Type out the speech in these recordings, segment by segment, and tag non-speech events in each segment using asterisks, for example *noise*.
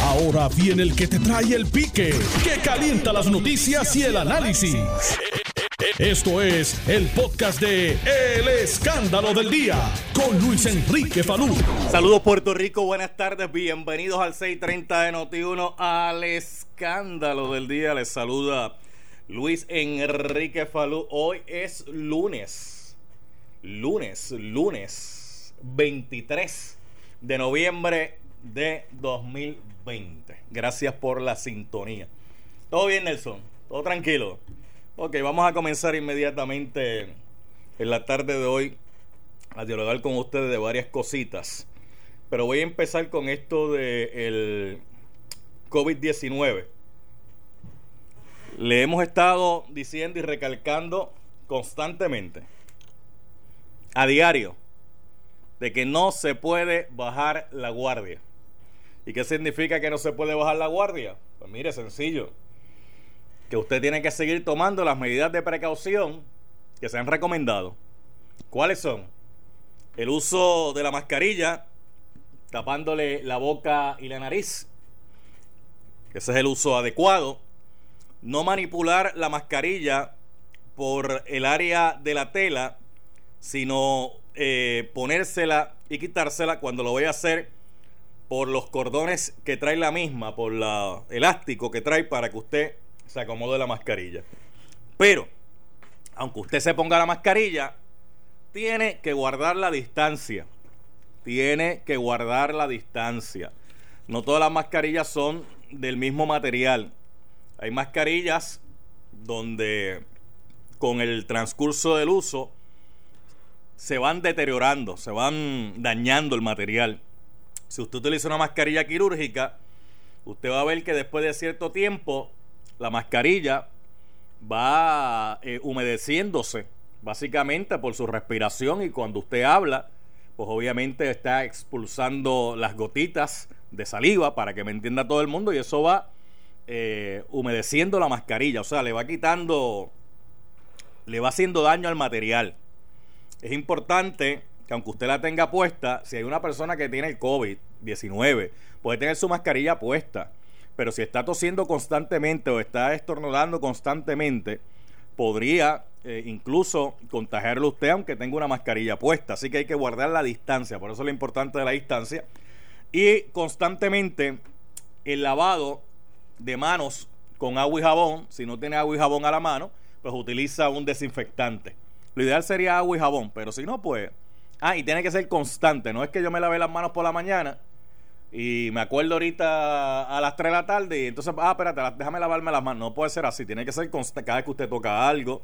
Ahora viene el que te trae el pique, que calienta las noticias y el análisis. Esto es el podcast de El Escándalo del Día con Luis Enrique Falú. Saludos Puerto Rico, buenas tardes, bienvenidos al 630 de Noti1 al Escándalo del Día. Les saluda Luis Enrique Falú. Hoy es lunes, lunes, lunes 23 de noviembre de 2020. Gracias por la sintonía. ¿Todo bien, Nelson? ¿Todo tranquilo? Ok, vamos a comenzar inmediatamente en la tarde de hoy a dialogar con ustedes de varias cositas. Pero voy a empezar con esto del COVID-19. Le hemos estado diciendo y recalcando constantemente, a diario, de que no se puede bajar la guardia. ¿Y qué significa que no se puede bajar la guardia? Pues mire, sencillo. Que usted tiene que seguir tomando las medidas de precaución que se han recomendado. ¿Cuáles son? El uso de la mascarilla tapándole la boca y la nariz. Ese es el uso adecuado. No manipular la mascarilla por el área de la tela, sino eh, ponérsela y quitársela cuando lo voy a hacer por los cordones que trae la misma, por la elástico que trae para que usted se acomode la mascarilla. Pero, aunque usted se ponga la mascarilla, tiene que guardar la distancia. Tiene que guardar la distancia. No todas las mascarillas son del mismo material. Hay mascarillas donde con el transcurso del uso se van deteriorando, se van dañando el material. Si usted utiliza una mascarilla quirúrgica, usted va a ver que después de cierto tiempo la mascarilla va eh, humedeciéndose, básicamente por su respiración y cuando usted habla, pues obviamente está expulsando las gotitas de saliva para que me entienda todo el mundo y eso va eh, humedeciendo la mascarilla, o sea, le va quitando, le va haciendo daño al material. Es importante que aunque usted la tenga puesta, si hay una persona que tiene el COVID-19, puede tener su mascarilla puesta. Pero si está tosiendo constantemente o está estornudando constantemente, podría eh, incluso contagiarlo usted aunque tenga una mascarilla puesta. Así que hay que guardar la distancia. Por eso es lo importante de la distancia. Y constantemente el lavado de manos con agua y jabón. Si no tiene agua y jabón a la mano, pues utiliza un desinfectante. Lo ideal sería agua y jabón, pero si no, pues Ah, y tiene que ser constante. No es que yo me lave las manos por la mañana y me acuerdo ahorita a las 3 de la tarde y entonces, ah, espérate, déjame lavarme las manos. No puede ser así. Tiene que ser constante cada vez que usted toca algo.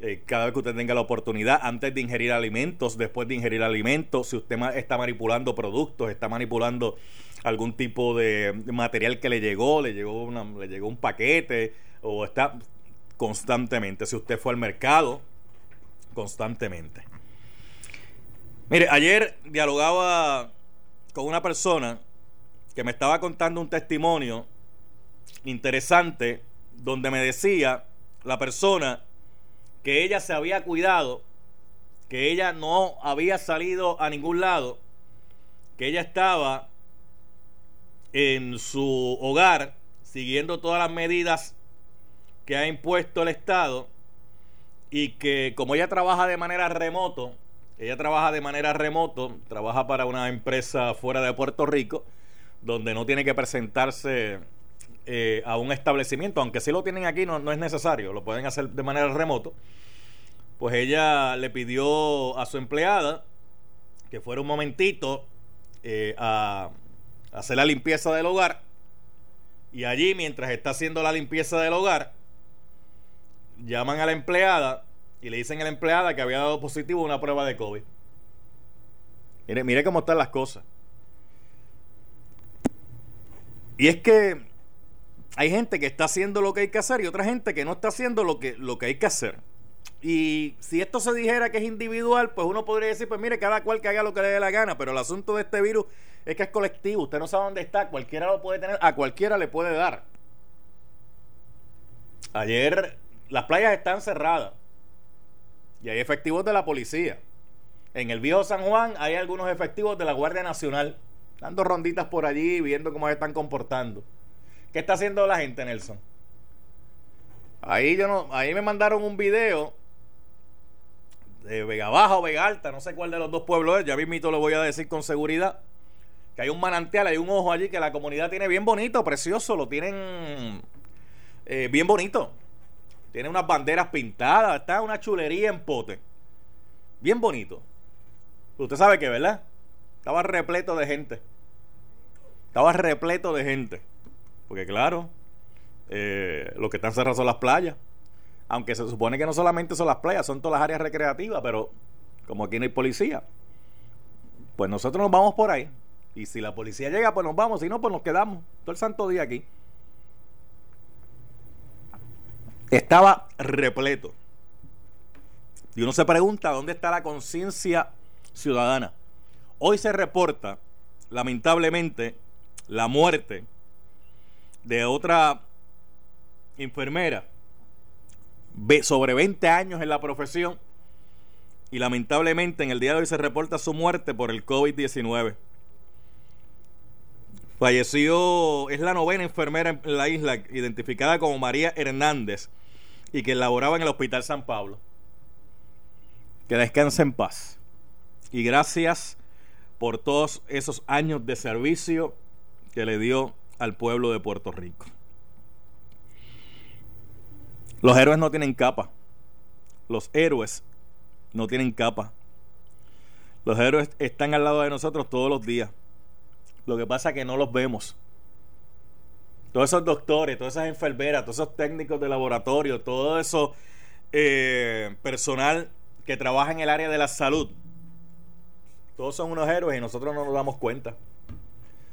Eh, cada vez que usted tenga la oportunidad, antes de ingerir alimentos, después de ingerir alimentos, si usted está manipulando productos, está manipulando algún tipo de material que le llegó, le llegó, una, le llegó un paquete, o está constantemente, si usted fue al mercado, constantemente. Mire, ayer dialogaba con una persona que me estaba contando un testimonio interesante donde me decía la persona que ella se había cuidado, que ella no había salido a ningún lado, que ella estaba en su hogar siguiendo todas las medidas que ha impuesto el Estado y que como ella trabaja de manera remoto, ella trabaja de manera remoto, trabaja para una empresa fuera de Puerto Rico, donde no tiene que presentarse eh, a un establecimiento, aunque si lo tienen aquí no, no es necesario, lo pueden hacer de manera remoto. Pues ella le pidió a su empleada que fuera un momentito eh, a hacer la limpieza del hogar. Y allí, mientras está haciendo la limpieza del hogar, llaman a la empleada y le dicen a la empleada que había dado positivo una prueba de COVID. Mire, mire cómo están las cosas. Y es que hay gente que está haciendo lo que hay que hacer y otra gente que no está haciendo lo que, lo que hay que hacer. Y si esto se dijera que es individual, pues uno podría decir, pues mire, cada cual que haga lo que le dé la gana, pero el asunto de este virus es que es colectivo, usted no sabe dónde está, cualquiera lo puede tener, a cualquiera le puede dar. Ayer las playas están cerradas. Y hay efectivos de la policía. En el viejo San Juan hay algunos efectivos de la Guardia Nacional. dando ronditas por allí, viendo cómo se están comportando. ¿Qué está haciendo la gente, Nelson? Ahí yo no, ahí me mandaron un video de Vega Baja o Vega Alta, no sé cuál de los dos pueblos es, ya mismito lo voy a decir con seguridad, que hay un manantial, hay un ojo allí que la comunidad tiene bien bonito, precioso, lo tienen eh, bien bonito. Tiene unas banderas pintadas, está una chulería en pote. Bien bonito. Usted sabe que, ¿verdad? Estaba repleto de gente. Estaba repleto de gente. Porque claro, eh, lo que están cerrados son las playas. Aunque se supone que no solamente son las playas, son todas las áreas recreativas, pero como aquí no hay policía, pues nosotros nos vamos por ahí. Y si la policía llega, pues nos vamos. Si no, pues nos quedamos todo el santo día aquí. Estaba repleto. Y uno se pregunta dónde está la conciencia ciudadana. Hoy se reporta, lamentablemente, la muerte de otra enfermera sobre 20 años en la profesión y lamentablemente en el día de hoy se reporta su muerte por el COVID-19. Falleció, es la novena enfermera en la isla, identificada como María Hernández y que laboraba en el Hospital San Pablo. Que descanse en paz. Y gracias por todos esos años de servicio que le dio al pueblo de Puerto Rico. Los héroes no tienen capa. Los héroes no tienen capa. Los héroes están al lado de nosotros todos los días. Lo que pasa es que no los vemos. Todos esos doctores, todas esas enfermeras, todos esos técnicos de laboratorio, todo eso eh, personal que trabaja en el área de la salud, todos son unos héroes y nosotros no nos damos cuenta.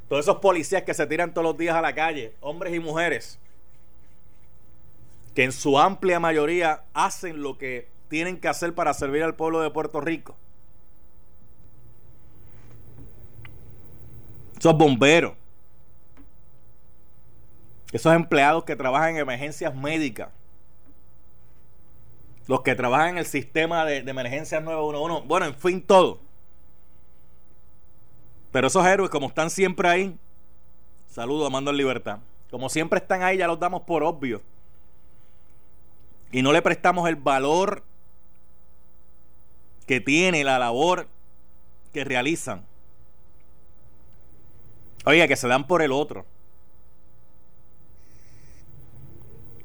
Todos esos policías que se tiran todos los días a la calle, hombres y mujeres, que en su amplia mayoría hacen lo que tienen que hacer para servir al pueblo de Puerto Rico. Esos bomberos, esos empleados que trabajan en emergencias médicas, los que trabajan en el sistema de, de emergencias 911, bueno, en fin, todo. Pero esos héroes, como están siempre ahí, saludo, amando en libertad. Como siempre están ahí, ya los damos por obvio y no le prestamos el valor que tiene la labor que realizan. Oiga, que se dan por el otro.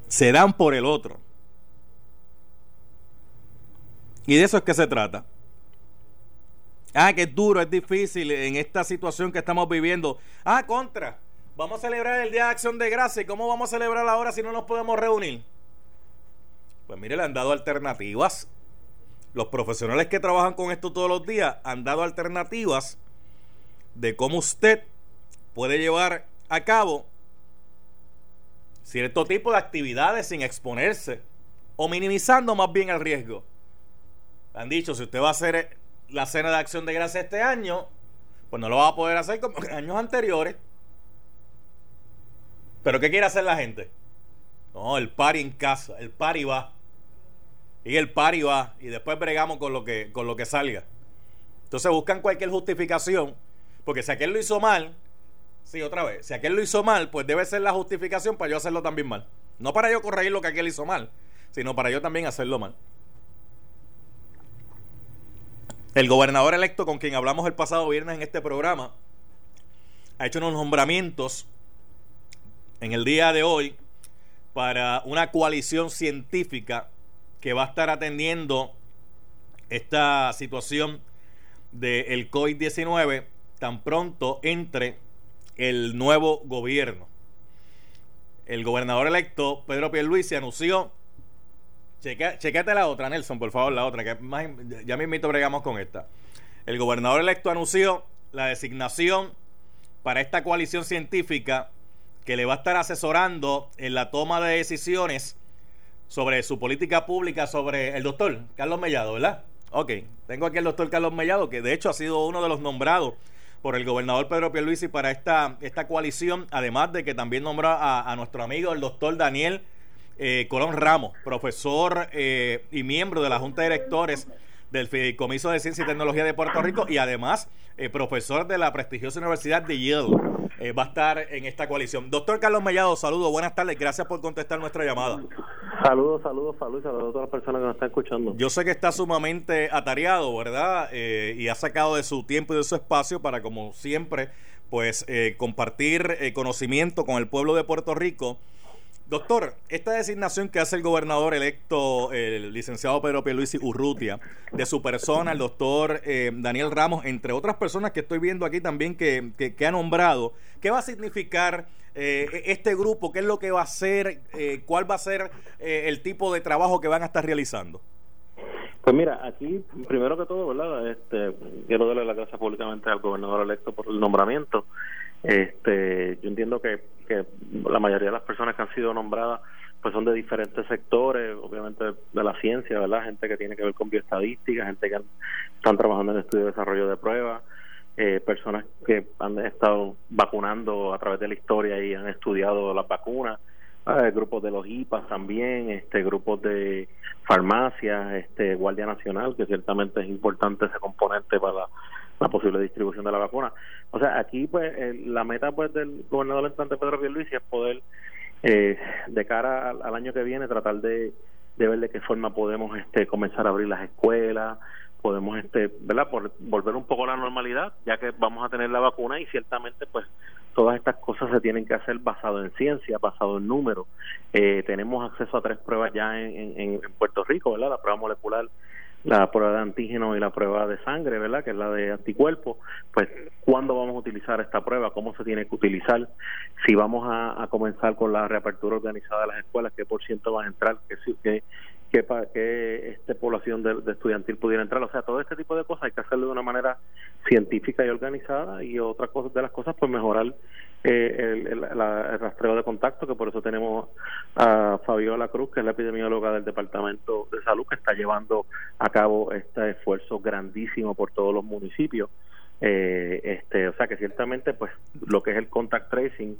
Se dan por el otro. Y de eso es que se trata. Ah, que es duro, es difícil en esta situación que estamos viviendo. Ah, contra. Vamos a celebrar el Día de Acción de Gracia. ¿Cómo vamos a celebrar ahora si no nos podemos reunir? Pues mire, le han dado alternativas. Los profesionales que trabajan con esto todos los días han dado alternativas de cómo usted puede llevar a cabo cierto tipo de actividades sin exponerse o minimizando más bien el riesgo. Han dicho, si usted va a hacer la cena de acción de gracia este año, pues no lo va a poder hacer como en *laughs* años anteriores. Pero ¿qué quiere hacer la gente? No, el party en casa, el party va. Y el pari va y después bregamos con lo que, con lo que salga. Entonces buscan cualquier justificación, porque si aquel lo hizo mal, sí, otra vez, si aquel lo hizo mal, pues debe ser la justificación para yo hacerlo también mal. No para yo corregir lo que aquel hizo mal, sino para yo también hacerlo mal. El gobernador electo con quien hablamos el pasado viernes en este programa ha hecho unos nombramientos en el día de hoy para una coalición científica que va a estar atendiendo esta situación del COVID-19 tan pronto entre el nuevo gobierno. El gobernador electo, Pedro Pierluisi, anunció chequete la otra, Nelson, por favor, la otra, que más, ya mismito bregamos con esta. El gobernador electo anunció la designación para esta coalición científica que le va a estar asesorando en la toma de decisiones sobre su política pública sobre el doctor Carlos Mellado, ¿verdad? Ok, tengo aquí al doctor Carlos Mellado, que de hecho ha sido uno de los nombrados por el gobernador Pedro Pierluisi para esta, esta coalición, además de que también nombró a, nuestro amigo el doctor Daniel eh, Colón Ramos, profesor eh, y miembro de la Junta de Directores del Fideicomiso de Ciencia y Tecnología de Puerto Rico y además eh, profesor de la prestigiosa Universidad de Yale. Eh, va a estar en esta coalición. Doctor Carlos Mellado, saludos, buenas tardes, gracias por contestar nuestra llamada. Saludos, saludos, saludos, saludos a todas las personas que nos están escuchando. Yo sé que está sumamente atareado, ¿verdad? Eh, y ha sacado de su tiempo y de su espacio para, como siempre, pues eh, compartir conocimiento con el pueblo de Puerto Rico Doctor, esta designación que hace el gobernador electo, el licenciado Pedro Pierluisi Urrutia, de su persona, el doctor eh, Daniel Ramos, entre otras personas que estoy viendo aquí también que, que, ha nombrado, ¿qué va a significar eh, este grupo? ¿Qué es lo que va a hacer? Eh, ¿Cuál va a ser el tipo de trabajo que van a estar realizando? Pues mira, aquí, primero que todo, ¿verdad? Este, quiero darle las gracias públicamente al gobernador electo por el nombramiento. Este, yo entiendo que, que la mayoría de las personas que han sido nombradas pues son de diferentes sectores, obviamente de la ciencia, ¿verdad? Gente que tiene que ver con bioestadística, gente que están trabajando en estudio y desarrollo de pruebas, eh, personas que han estado vacunando a través de la historia y han estudiado las vacunas, eh, grupos de los IPAs también, este grupos de farmacias, este Guardia Nacional, que ciertamente es importante ese componente para posible distribución de la vacuna. O sea, aquí pues la meta pues del gobernador entrante Pedro Pierluisi es poder eh, de cara al, año que viene tratar de, de ver de qué forma podemos este comenzar a abrir las escuelas, podemos este verdad por volver un poco a la normalidad ya que vamos a tener la vacuna y ciertamente pues todas estas cosas se tienen que hacer basado en ciencia basado en números. Eh, tenemos acceso a tres pruebas ya en, en, Puerto Rico verdad la prueba molecular la prueba de antígeno y la prueba de sangre, ¿verdad? Que es la de anticuerpos, pues cuándo vamos a utilizar esta prueba, cómo se tiene que utilizar, si vamos a, comenzar con la reapertura organizada de las escuelas, qué por ciento van a entrar, qué, qué, que, que esta población de, estudiantil pudiera entrar. O sea, todo este tipo de cosas hay que hacerlo de una manera científica y organizada y otra cosa de las cosas, pues mejorar eh, el, rastreo de contacto, que por eso tenemos a Fabiola Cruz, que es la epidemióloga del Departamento de Salud, que está llevando a cabo este esfuerzo grandísimo por todos los municipios. Eh, este, o sea que ciertamente, pues lo que es el contact tracing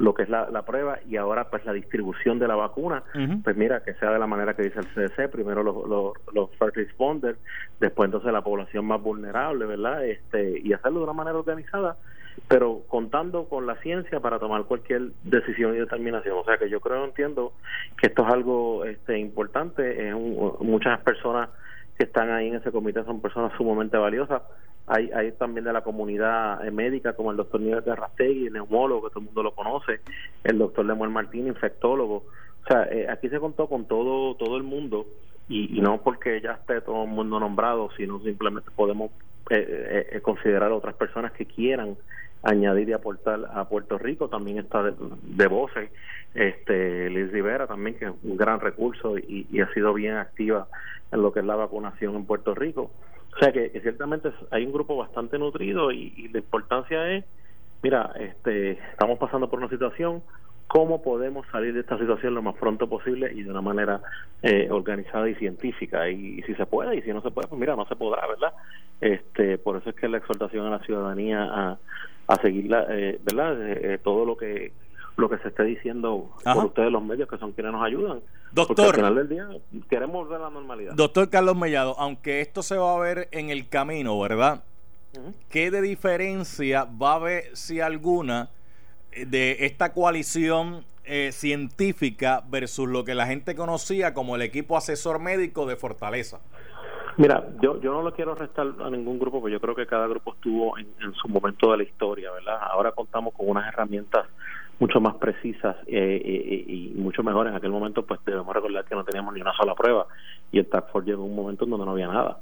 lo que es la, prueba y ahora pues la distribución de la vacuna, pues mira, que sea de la manera que dice el CDC, primero los, los, los first responders, después entonces la población más vulnerable, ¿verdad? Este, y hacerlo de una manera organizada, pero contando con la ciencia para tomar cualquier decisión y determinación. O sea que yo creo, entiendo que esto es algo este, importante, es muchas personas que están ahí en ese comité son personas sumamente valiosas. Hay, hay también de la comunidad eh, médica, como el doctor Nieves de Rastegui, neumólogo, que todo el mundo lo conoce, el doctor Lemuel Martín, infectólogo. O sea, eh, aquí se contó con todo todo el mundo y, no porque ya esté todo el mundo nombrado, sino simplemente podemos eh, considerar otras personas que quieran añadir y aportar a Puerto Rico. También está de, de voces este, Liz Rivera también, que es un gran recurso y, y, ha sido bien activa en lo que es la vacunación en Puerto Rico. O sea que, ciertamente hay un grupo bastante nutrido y, la importancia es, mira, este, estamos pasando por una situación, cómo podemos salir de esta situación lo más pronto posible y de una manera eh, organizada y científica y, si se puede y si no se puede pues mira no se podrá verdad este por eso es que la exhortación a la ciudadanía a, a seguir eh, verdad eh, todo lo que lo que se esté diciendo por ustedes los medios que son quienes nos ayudan. Doctor, al final del día queremos ver la normalidad. Doctor Carlos Mellado, aunque esto se va a ver en el camino, ¿verdad? ¿Qué de diferencia va a haber, si alguna, de esta coalición eh, científica versus lo que la gente conocía como el equipo asesor médico de Fortaleza? Mira, yo, yo no lo quiero restar a ningún grupo, porque yo creo que cada grupo estuvo en, su momento de la historia, ¿verdad? Ahora contamos con unas herramientas mucho más precisas eh, eh, y mucho mejores. En aquel momento, pues debemos recordar que no teníamos ni una sola prueba y el Task Force llegó un momento en donde no había nada.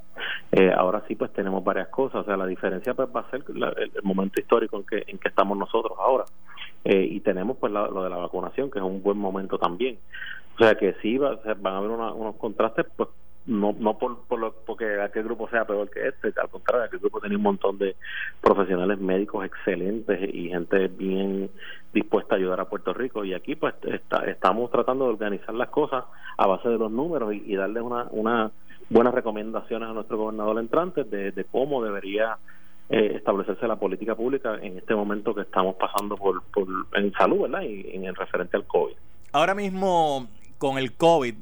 Eh, ahora sí, pues tenemos varias cosas. O sea, la diferencia pues va a ser el, momento histórico en que, en que estamos nosotros ahora. Y tenemos pues lo de la vacunación, que es un buen momento también. O sea, que sí va, van a haber unos contrastes, pues no no por, por lo, porque aquel grupo sea peor que este, al contrario, aquel grupo tenía un montón de profesionales médicos excelentes y gente bien dispuesta a ayudar a Puerto Rico y aquí pues está, estamos tratando de organizar las cosas a base de los números y, darle una, una buenas recomendaciones a nuestro gobernador entrante de cómo debería eh, establecerse la política pública en este momento que estamos pasando por, por en salud, ¿verdad? Y en referente al COVID. Ahora mismo con el COVID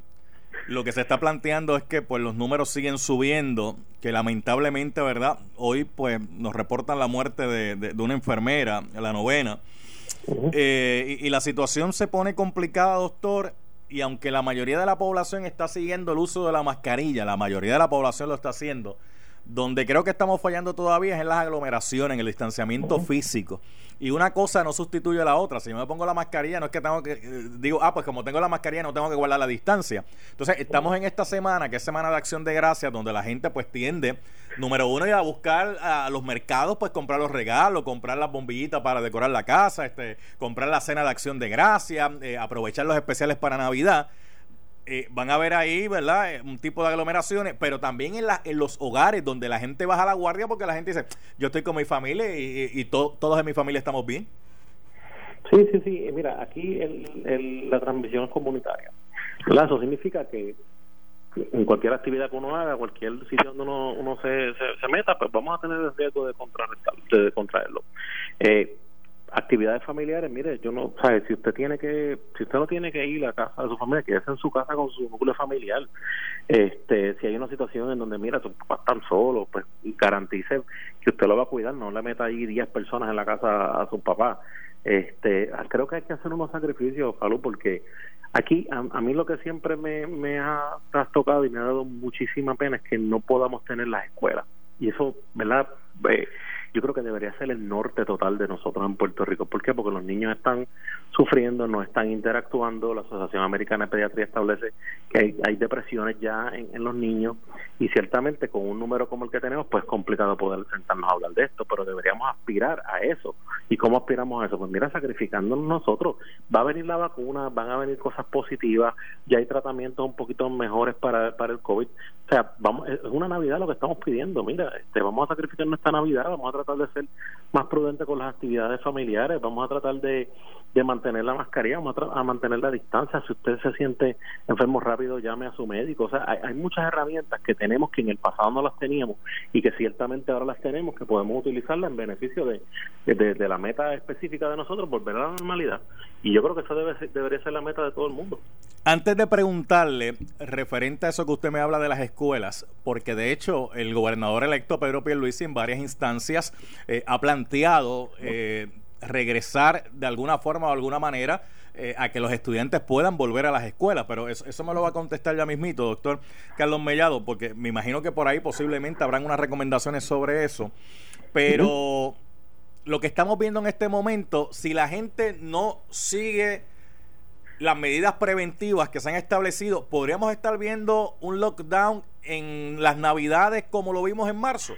lo que se está planteando es que pues los números siguen subiendo, que lamentablemente, ¿verdad? Hoy pues nos reportan la muerte de, una enfermera, la novena, eh, y, la situación se pone complicada, doctor, y aunque la mayoría de la población está siguiendo el uso de la mascarilla, la mayoría de la población lo está haciendo, donde creo que estamos fallando todavía es en las aglomeraciones, en el distanciamiento físico. Y una cosa no sustituye a la otra. Si yo me pongo la mascarilla, no es que tengo que. Eh, digo, ah, pues como tengo la mascarilla, no tengo que guardar la distancia. Entonces, estamos en esta semana, que es Semana de Acción de Gracias, donde la gente, pues, tiende, número uno, ir a buscar a los mercados, pues, comprar los regalos, comprar las bombillitas para decorar la casa, este comprar la cena de Acción de Gracias, eh, aprovechar los especiales para Navidad. Eh, van a ver ahí, ¿verdad? Eh, un tipo de aglomeraciones, pero también en, la, en los hogares donde la gente baja la guardia porque la gente dice, yo estoy con mi familia y, todos en mi familia estamos bien. Sí, sí, sí. Mira, aquí el, la transmisión es comunitaria. Eso significa que en cualquier actividad que uno haga, cualquier sitio donde uno, uno se, se, meta, pues vamos a tener el riesgo de, de contraerlo. Eh, actividades familiares, mire, yo no, sabe, si usted tiene que, si usted no tiene que ir a casa de su familia, quédese en su casa con su núcleo familiar. Este, si hay una situación en donde, mira, sus papás están solos, pues garantice que usted lo va a cuidar, no le meta ahí 10 personas en la casa a su papá. Este, creo que hay que hacer unos sacrificios, Falú, porque aquí a, mí lo que siempre me, me ha trastocado y me ha dado muchísima pena es que no podamos tener las escuelas. Y eso, ¿verdad? Eh, yo creo que debería ser el norte total de nosotros en Puerto Rico. ¿Por qué? Porque los niños están sufriendo, no están interactuando. La Asociación Americana de Pediatría establece que hay, depresiones ya en, los niños y ciertamente con un número como el que tenemos, pues es complicado poder sentarnos a hablar de esto, pero deberíamos aspirar a eso. ¿Y cómo aspiramos a eso? Pues mira, sacrificándonos nosotros. Va a venir la vacuna, van a venir cosas positivas, ya hay tratamientos un poquito mejores para, para el COVID. O sea, vamos, es una Navidad lo que estamos pidiendo. Mira, este, vamos a sacrificar nuestra Navidad, vamos a tratar de ser más prudentes con las actividades familiares, vamos a tratar de, de mantener la mascarilla, vamos a, mantener la distancia. Si usted se siente enfermo rápido, llame a su médico. O sea, hay, muchas herramientas que tenemos que en el pasado no las teníamos y que ciertamente ahora las tenemos, que podemos utilizarlas en beneficio de, de, la meta específica de nosotros, volver a la normalidad. Y yo creo que eso debe debería ser la meta de todo el mundo. Antes de preguntarle, referente a eso que usted me habla de las escuelas, porque de hecho el gobernador electo Pedro Pierluisi en varias instancias eh, ha planteado eh, regresar de alguna forma o alguna manera eh, a que los estudiantes puedan volver a las escuelas, pero eso, eso, me lo va a contestar ya mismito, doctor Carlos Mellado, porque me imagino que por ahí posiblemente habrán unas recomendaciones sobre eso, pero lo que estamos viendo en este momento, si la gente no sigue las medidas preventivas que se han establecido, podríamos estar viendo un lockdown en las navidades como lo vimos en marzo.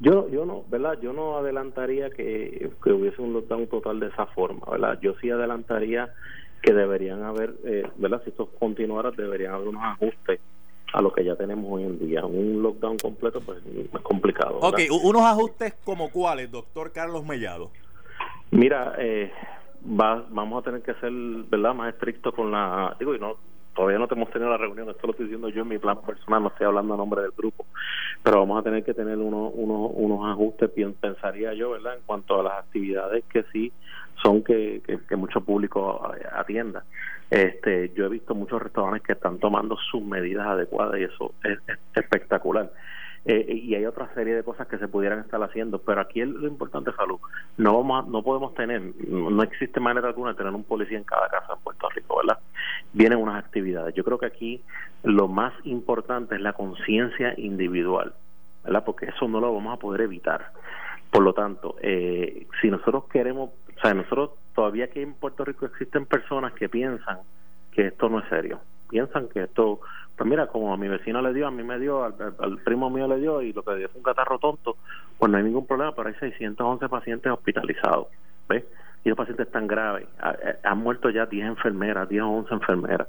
Yo, yo no, ¿verdad? Yo no adelantaría que, hubiese un lockdown total de esa forma, ¿verdad? Yo sí adelantaría que deberían haber, eh, ¿verdad? Si esto continuara, deberían haber unos ajustes a lo que ya tenemos hoy en día. Un lockdown completo, pues es complicado. Ok, unos ajustes como cuáles, doctor Carlos Mellado. Mira, eh, va, vamos a tener que ser, ¿verdad?, más estrictos con la. Digo, y no, todavía no hemos tenido la reunión, esto lo estoy diciendo yo en mi plan personal, no estoy hablando a nombre del grupo, pero vamos a tener que tener unos, unos, unos ajustes, pensaría yo, ¿verdad?, en cuanto a las actividades que sí son que, que, mucho público atienda. Este, yo he visto muchos restaurantes que están tomando sus medidas adecuadas y eso es espectacular. Eh, y hay otra serie de cosas que se pudieran estar haciendo, pero aquí lo importante es salud. No vamos no podemos tener, no existe manera alguna de tener un policía en cada casa en Puerto Rico, ¿verdad? Vienen unas actividades. Yo creo que aquí lo más importante es la conciencia individual, ¿verdad? Porque eso no lo vamos a poder evitar. Por lo tanto, eh, si nosotros queremos, o sea, nosotros todavía aquí en Puerto Rico existen personas que piensan que esto no es serio, piensan que esto pues mira, como a mi vecino le dio, a mí me dio, al, primo mío le dio y lo que dio fue un catarro tonto, pues no hay ningún problema, pero hay 611 pacientes hospitalizados, ¿ves? Y los pacientes están graves. Eh, han muerto ya 10 enfermeras, 10 o 11 enfermeras.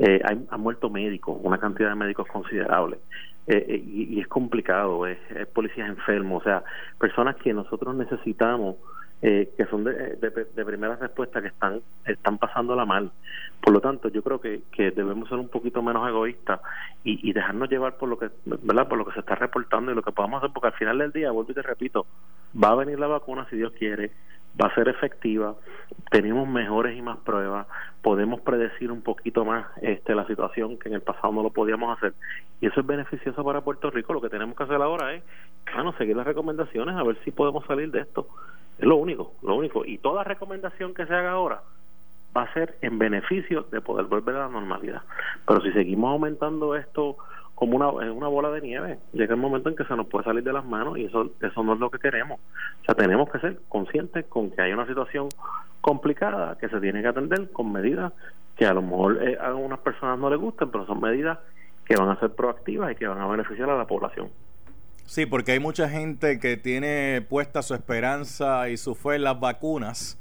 Eh, hay, han muerto médicos, una cantidad de médicos considerable. Eh, eh y, es complicado, es, policías enfermos, o sea, personas que nosotros necesitamos eh, que son de, de, primera respuesta que están están pasándola mal. Por lo tanto, yo creo que, que debemos ser un poquito menos egoístas y, y, dejarnos llevar por lo que verdad por lo que se está reportando y lo que podamos hacer, porque al final del día, vuelvo y te repito, va a venir la vacuna si Dios quiere, va a ser efectiva, tenemos mejores y más pruebas, podemos predecir un poquito más este, la situación que en el pasado no lo podíamos hacer y eso es beneficioso para Puerto Rico. Lo que tenemos que hacer ahora es, bueno, seguir las recomendaciones a ver si podemos salir de esto. Es lo único, lo único. Y toda recomendación que se haga ahora va a ser en beneficio de poder volver a la normalidad. Pero si seguimos aumentando esto como una, una bola de nieve, llega el momento en que se nos puede salir de las manos y eso, eso no es lo que queremos. O sea, tenemos que ser conscientes con que hay una situación complicada que se tiene que atender con medidas que a lo mejor eh, a algunas personas no les gusten, pero son medidas que van a ser proactivas y que van a beneficiar a la población. Sí, porque hay mucha gente que tiene puesta su esperanza y su fe en las vacunas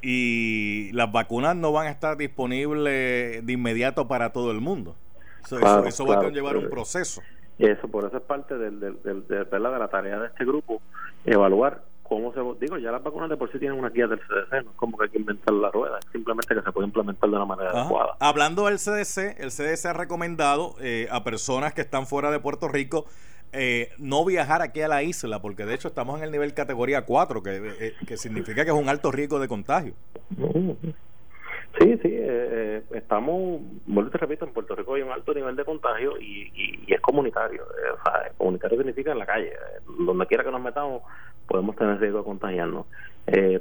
y las vacunas no van a estar disponibles de inmediato para todo el mundo. Eso, va a llevar un proceso. Eso, por eso es parte del, del, de, de la tarea de este grupo, evaluar cómo se... Digo, ya las vacunas de por sí tienen una guía del CDC, no es como que hay que inventar la rueda, es simplemente que se puede implementar de una manera adecuada. Hablando del CDC, el CDC ha recomendado eh, a personas que están fuera de Puerto Rico eh, no viajar aquí a la isla, porque de hecho estamos en el nivel categoría 4, que, eh, que significa que es un alto riesgo de contagio. Sí, sí, eh, estamos, vuelvo te repito, en Puerto Rico hay un alto nivel de contagio y, es comunitario. o sea, comunitario significa en la calle. donde quiera que nos metamos, podemos tener riesgo de contagiarnos.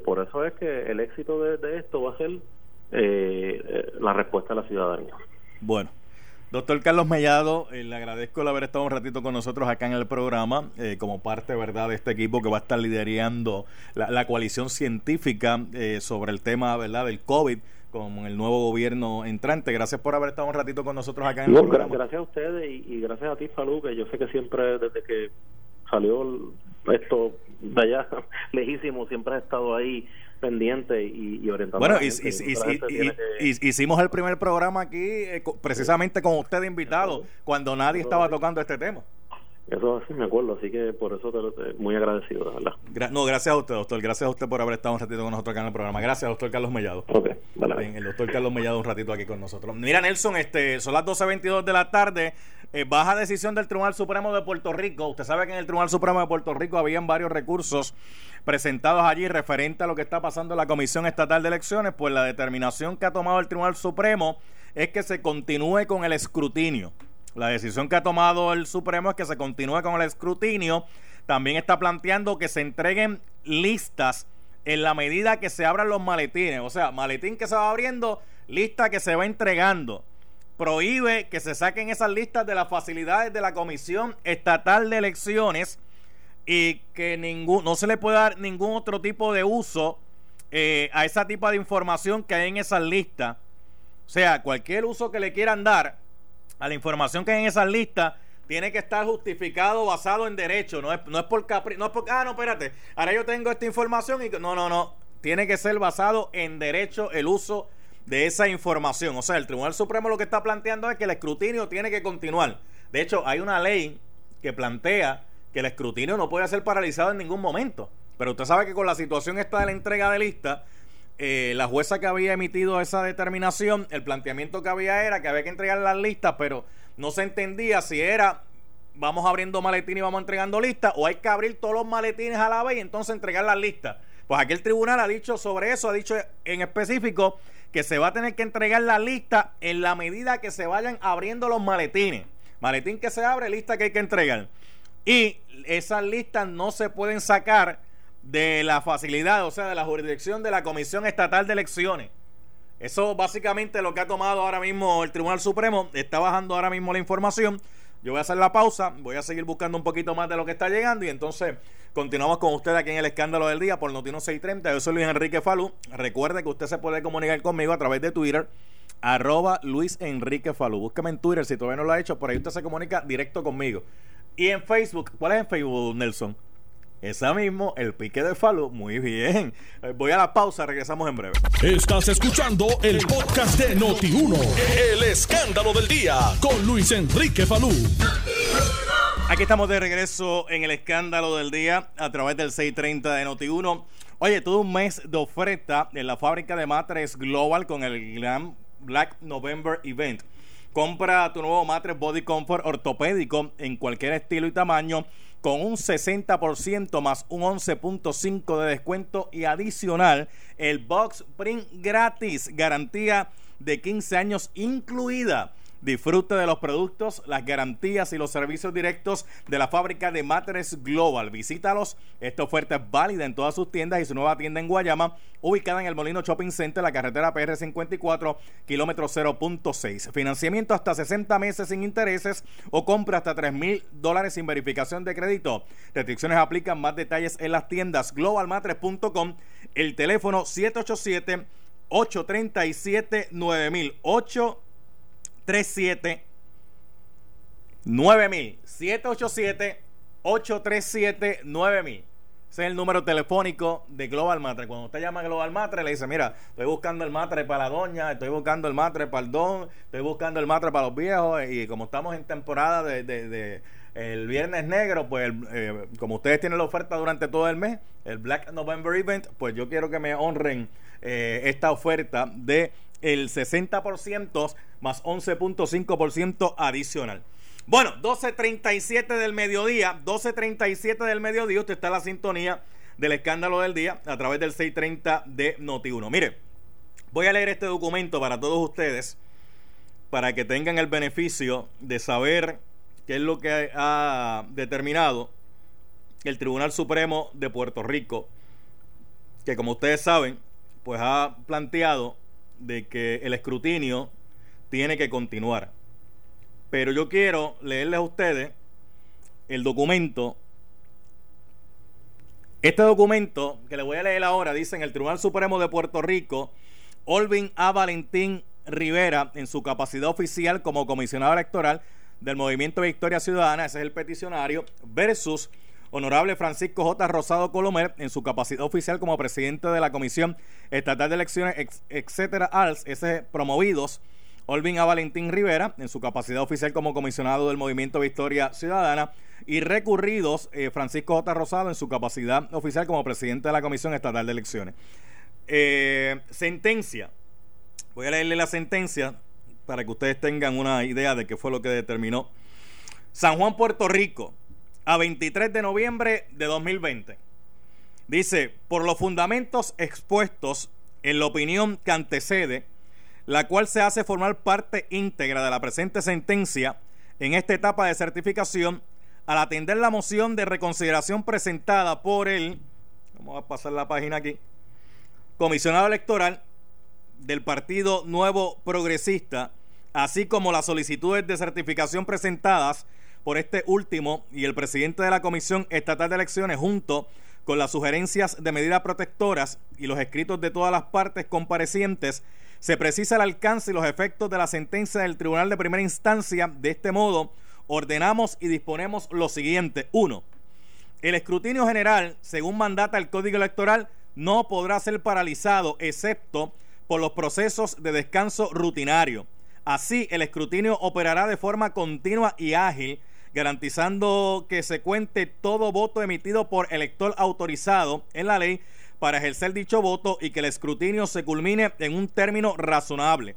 por eso es que el éxito de, esto va a ser la respuesta de la ciudadanía. Bueno, Doctor Carlos Mellado, eh, le agradezco el haber estado un ratito con nosotros acá en el programa, eh, como parte verdad de este equipo que va a estar liderando la, coalición científica eh, sobre el tema verdad del COVID con el nuevo gobierno entrante. Gracias por haber estado un ratito con nosotros acá en el programa. Gracias a ustedes y, gracias a ti, Falú, que yo sé que siempre desde que salió esto de allá *laughs* lejísimo, siempre has estado ahí pendiente y, y orientado. Bueno, hicimos el primer programa aquí eh, precisamente con usted invitado, cuando nadie estaba tocando este tema. Eso sí me acuerdo, así que por eso te, muy agradecido, verdad. no, gracias a usted, doctor. Gracias a usted por haber estado un ratito con nosotros acá en el programa. Gracias, doctor Carlos Mellado. Ok, el doctor Carlos Mellado un ratito aquí con nosotros. Mira, Nelson, este, son las 12.22 de la tarde. Eh, baja decisión del Tribunal Supremo de Puerto Rico. Usted sabe que en el Tribunal Supremo de Puerto Rico habían varios recursos presentados allí referente a lo que está pasando en la Comisión Estatal de Elecciones. Pues la determinación que ha tomado el Tribunal Supremo es que se continúe con el escrutinio. La decisión que ha tomado el Supremo es que se continúe con el escrutinio. También está planteando que se entreguen listas en la medida que se abran los maletines. O sea, maletín que se va abriendo, lista que se va entregando. Prohíbe que se saquen esas listas de las facilidades de la Comisión Estatal de Elecciones y que ningún, no se le puede dar ningún otro tipo de uso eh, a esa tipo de información que hay en esas listas. O sea, cualquier uso que le quieran dar a la información que hay en esas listas tiene que estar justificado basado en derecho, no es, no es por capri, no es por, ah, no, espérate, ahora yo tengo esta información y no, no, no, tiene que ser basado en derecho el uso de esa información. O sea, el Tribunal Supremo lo que está planteando es que el escrutinio tiene que continuar. De hecho, hay una ley que plantea que el escrutinio no puede ser paralizado en ningún momento. Pero usted sabe que con la situación esta de la entrega de lista, eh, la jueza que había emitido esa determinación, el planteamiento que había era que había que entregar las listas, pero no se entendía si era vamos abriendo maletines y vamos entregando listas, o hay que abrir todos los maletines a la vez y entonces entregar las listas. Pues aquí el tribunal ha dicho sobre eso, ha dicho en específico que se va a tener que entregar la lista en la medida que se vayan abriendo los maletines. Maletín que se abre, lista que hay que entregar. Y esas listas no se pueden sacar de la facilidad, o sea, de la jurisdicción de la Comisión Estatal de Elecciones. Eso básicamente lo que ha tomado ahora mismo el Tribunal Supremo. Está bajando ahora mismo la información. Yo voy a hacer la pausa, voy a seguir buscando un poquito más de lo que está llegando y entonces continuamos con usted aquí en el escándalo del día por Notino 630. Yo soy Luis Enrique Falú. Recuerde que usted se puede comunicar conmigo a través de Twitter, arroba Luis Enrique Falú. Búsqueme en Twitter si todavía no lo ha hecho, por ahí usted se comunica directo conmigo. Y en Facebook, ¿cuál es en Facebook, Nelson? Esa mismo, el pique de Falú. Muy bien. Eh, voy a la pausa, regresamos en breve. Estás escuchando el podcast de Noti1. El escándalo del día con Luis Enrique Falú. Aquí estamos de regreso en el escándalo del día a través del 630 de Noti1. Oye, todo un mes de oferta en la fábrica de matres Global con el Glam Black November Event. Compra tu nuevo matres Body Comfort ortopédico en cualquier estilo y tamaño con un 60% más un 11.5 de descuento y adicional el box print gratis, garantía de 15 años incluida. Disfrute de los productos, las garantías y los servicios directos de la fábrica de Matres Global. Visítalos. Esta oferta es válida en todas sus tiendas y su nueva tienda en Guayama, ubicada en el Molino Shopping Center, la carretera PR 54, kilómetro 0.6. Financiamiento hasta 60 meses sin intereses o compra hasta 3 mil dólares sin verificación de crédito. Restricciones aplican. Más detalles en las tiendas globalmatres.com. El teléfono 787 837 9000 8 37 9000 787 837 9000 ese es el número telefónico de Global Matre. Cuando usted llama a Global Matre, le dice, mira, estoy buscando el matre para la doña, estoy buscando el matre para el don, estoy buscando el matre para los viejos. Y como estamos en temporada de, el Viernes Negro, pues eh, como ustedes tienen la oferta durante todo el mes, el Black November Event, pues yo quiero que me honren eh, esta oferta de el 60% más 11.5% adicional. Bueno, 12.37 del mediodía, 12.37 del mediodía, usted está en la sintonía del escándalo del día a través del 6.30 de Noti1. Mire, voy a leer este documento para todos ustedes, para que tengan el beneficio de saber qué es lo que ha determinado el Tribunal Supremo de Puerto Rico, que como ustedes saben, pues ha planteado de que el escrutinio tiene que continuar. Pero yo quiero leerles a ustedes el documento. Este documento que le voy a leer ahora dice en el Tribunal Supremo de Puerto Rico, Olvin A. Valentín Rivera, en su capacidad oficial como comisionado electoral del Movimiento Victoria Ciudadana, ese es el peticionario, versus Honorable Francisco J. Rosado Colomer, en su capacidad oficial como presidente de la Comisión Estatal de Elecciones, etcétera, ALS, ese promovidos. Olvin a Valentín Rivera, en su capacidad oficial como comisionado del Movimiento Victoria Ciudadana, y recurridos eh, Francisco J. Rosado en su capacidad oficial como presidente de la Comisión Estatal de Elecciones. Eh, sentencia. Voy a leerle la sentencia para que ustedes tengan una idea de qué fue lo que determinó. San Juan, Puerto Rico, a 23 de noviembre de 2020. Dice, por los fundamentos expuestos en la opinión que antecede, la cual se hace formar parte íntegra de la presente sentencia en esta etapa de certificación, al atender la moción de reconsideración presentada por el, vamos a pasar la página aquí, comisionado electoral del Partido Nuevo Progresista, así como las solicitudes de certificación presentadas por este último y el presidente de la Comisión Estatal de Elecciones junto con las sugerencias de medidas protectoras y los escritos de todas las partes comparecientes, se precisa el alcance y los efectos de la sentencia del Tribunal de Primera Instancia. De este modo, ordenamos y disponemos lo siguiente. Uno, el escrutinio general, según mandata el Código Electoral, no podrá ser paralizado excepto por los procesos de descanso rutinario. Así, el escrutinio operará de forma continua y ágil garantizando que se cuente todo voto emitido por elector autorizado en la ley para ejercer dicho voto y que el escrutinio se culmine en un término razonable.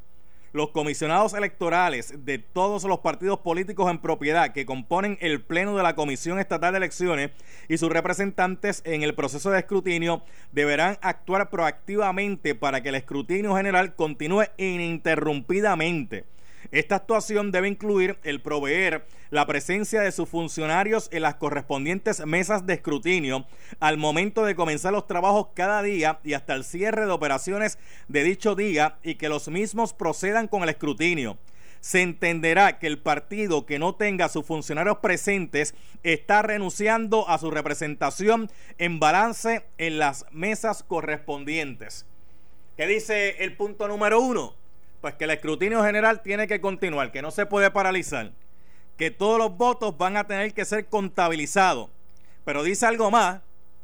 Los comisionados electorales de todos los partidos políticos en propiedad que componen el Pleno de la Comisión Estatal de Elecciones y sus representantes en el proceso de escrutinio deberán actuar proactivamente para que el escrutinio general continúe ininterrumpidamente esta actuación debe incluir el proveer la presencia de sus funcionarios en las correspondientes mesas de escrutinio al momento de comenzar los trabajos cada día y hasta el cierre de operaciones de dicho día y que los mismos procedan con el escrutinio se entenderá que el partido que no tenga a sus funcionarios presentes está renunciando a su representación en balance en las mesas correspondientes. ¿Qué dice el punto número uno? Pues que el escrutinio general tiene que continuar, que no se puede paralizar, que todos los votos van a tener que ser contabilizados. Pero dice algo más,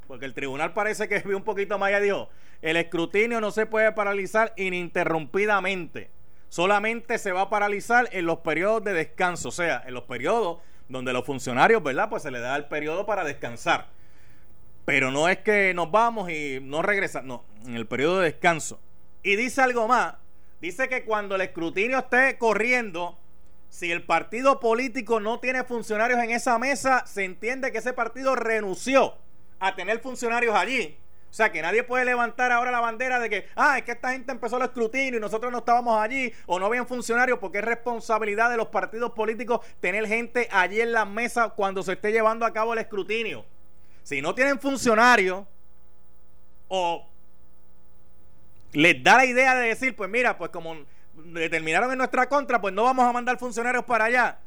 porque el tribunal parece que *laughs* vio un poquito más allá, dijo, el escrutinio no se puede paralizar ininterrumpidamente, solamente se va a paralizar en los periodos de descanso, o sea, en los periodos donde los funcionarios, ¿verdad? Pues se les da el periodo para descansar. Pero no es que nos vamos y no regresan, no, en el periodo de descanso. Y dice algo más, dice que cuando el escrutinio esté corriendo, si el partido político no tiene funcionarios en esa mesa, se entiende que ese partido renunció a tener funcionarios allí. O sea, que nadie puede levantar ahora la bandera de que, ah, es que esta gente empezó el escrutinio y nosotros no estábamos allí o no habían funcionarios porque es responsabilidad de los partidos políticos tener gente allí en la mesa cuando se esté llevando a cabo el escrutinio. Si no tienen funcionarios o les da la idea de decir, pues mira, pues como determinaron en nuestra contra, pues no vamos a mandar funcionarios para allá.